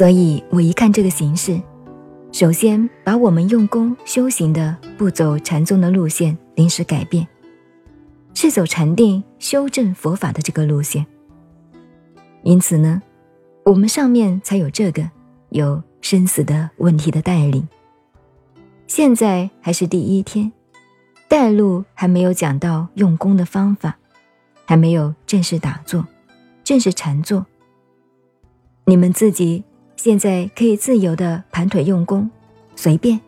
所以我一看这个形式，首先把我们用功修行的不走禅宗的路线临时改变，是走禅定修正佛法的这个路线。因此呢，我们上面才有这个有生死的问题的带领。现在还是第一天，带路还没有讲到用功的方法，还没有正式打坐，正式禅坐。你们自己现在可以自由的盘腿用功，随便，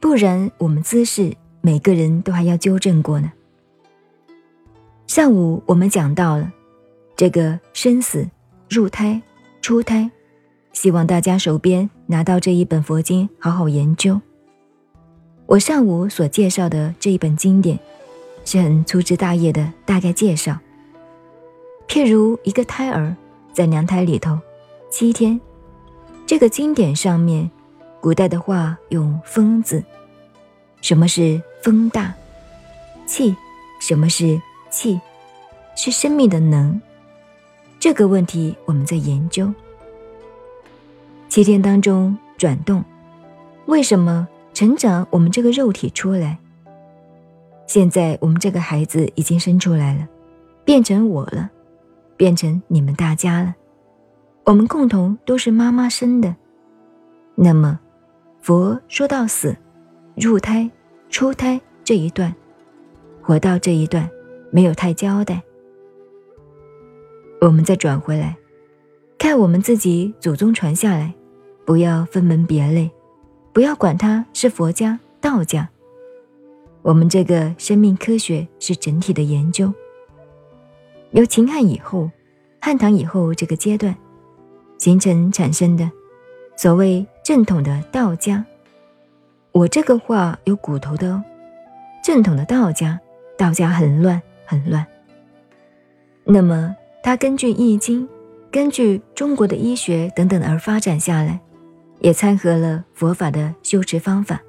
不然我们姿势每个人都还要纠正过呢。上午我们讲到了这个生死、入胎、出胎，希望大家手边拿到这一本佛经，好好研究。我上午所介绍的这一本经典，是很粗枝大叶的大概介绍。譬如一个胎儿在娘胎里头七天，这个经典上面，古代的话用“风”字，什么是风大？气，什么是气？是生命的能。这个问题我们在研究。七天当中转动，为什么？成长，我们这个肉体出来。现在我们这个孩子已经生出来了，变成我了，变成你们大家了。我们共同都是妈妈生的。那么，佛说到死、入胎、出胎这一段，活到这一段没有太交代。我们再转回来，看我们自己祖宗传下来，不要分门别类。不要管它是佛家、道家，我们这个生命科学是整体的研究。由秦汉以后、汉唐以后这个阶段形成产生的所谓正统的道家，我这个话有骨头的哦。正统的道家，道家很乱，很乱。那么它根据易经、根据中国的医学等等而发展下来。也参合了佛法的修持方法，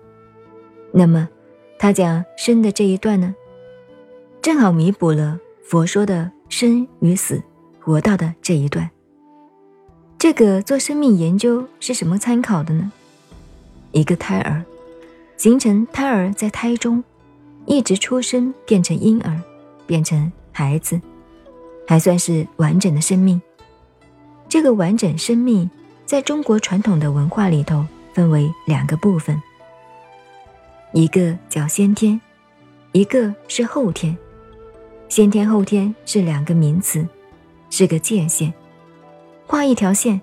那么他讲生的这一段呢，正好弥补了佛说的生与死、活道的这一段。这个做生命研究是什么参考的呢？一个胎儿形成，胎儿在胎中一直出生，变成婴儿，变成孩子，还算是完整的生命。这个完整生命。在中国传统的文化里头，分为两个部分，一个叫先天，一个是后天。先天后天是两个名词，是个界限，画一条线。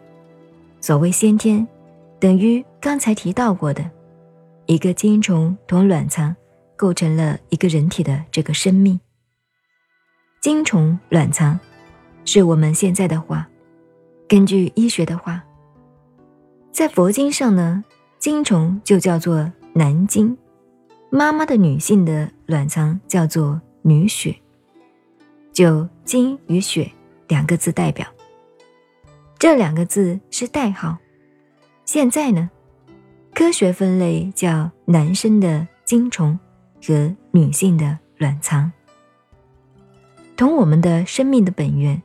所谓先天，等于刚才提到过的，一个精虫同卵巢构成了一个人体的这个生命。精虫卵巢，是我们现在的话，根据医学的话。在佛经上呢，精虫就叫做男精，妈妈的女性的卵巢叫做女血，就精与血两个字代表。这两个字是代号。现在呢，科学分类叫男生的精虫和女性的卵巢，同我们的生命的本源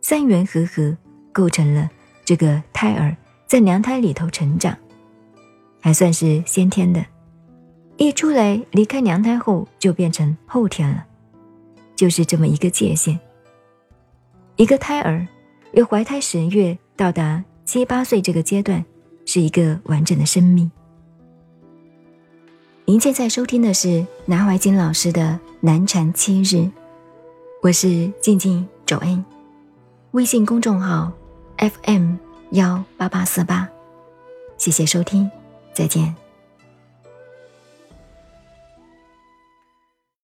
三元合合构成了这个胎儿。在娘胎里头成长，还算是先天的。一出来离开娘胎后，就变成后天了，就是这么一个界限。一个胎儿由怀胎十月到达七八岁这个阶段，是一个完整的生命。您现在收听的是南怀瑾老师的《南禅七日》，我是静静周恩，微信公众号 FM。幺八八四八，谢谢收听，再见。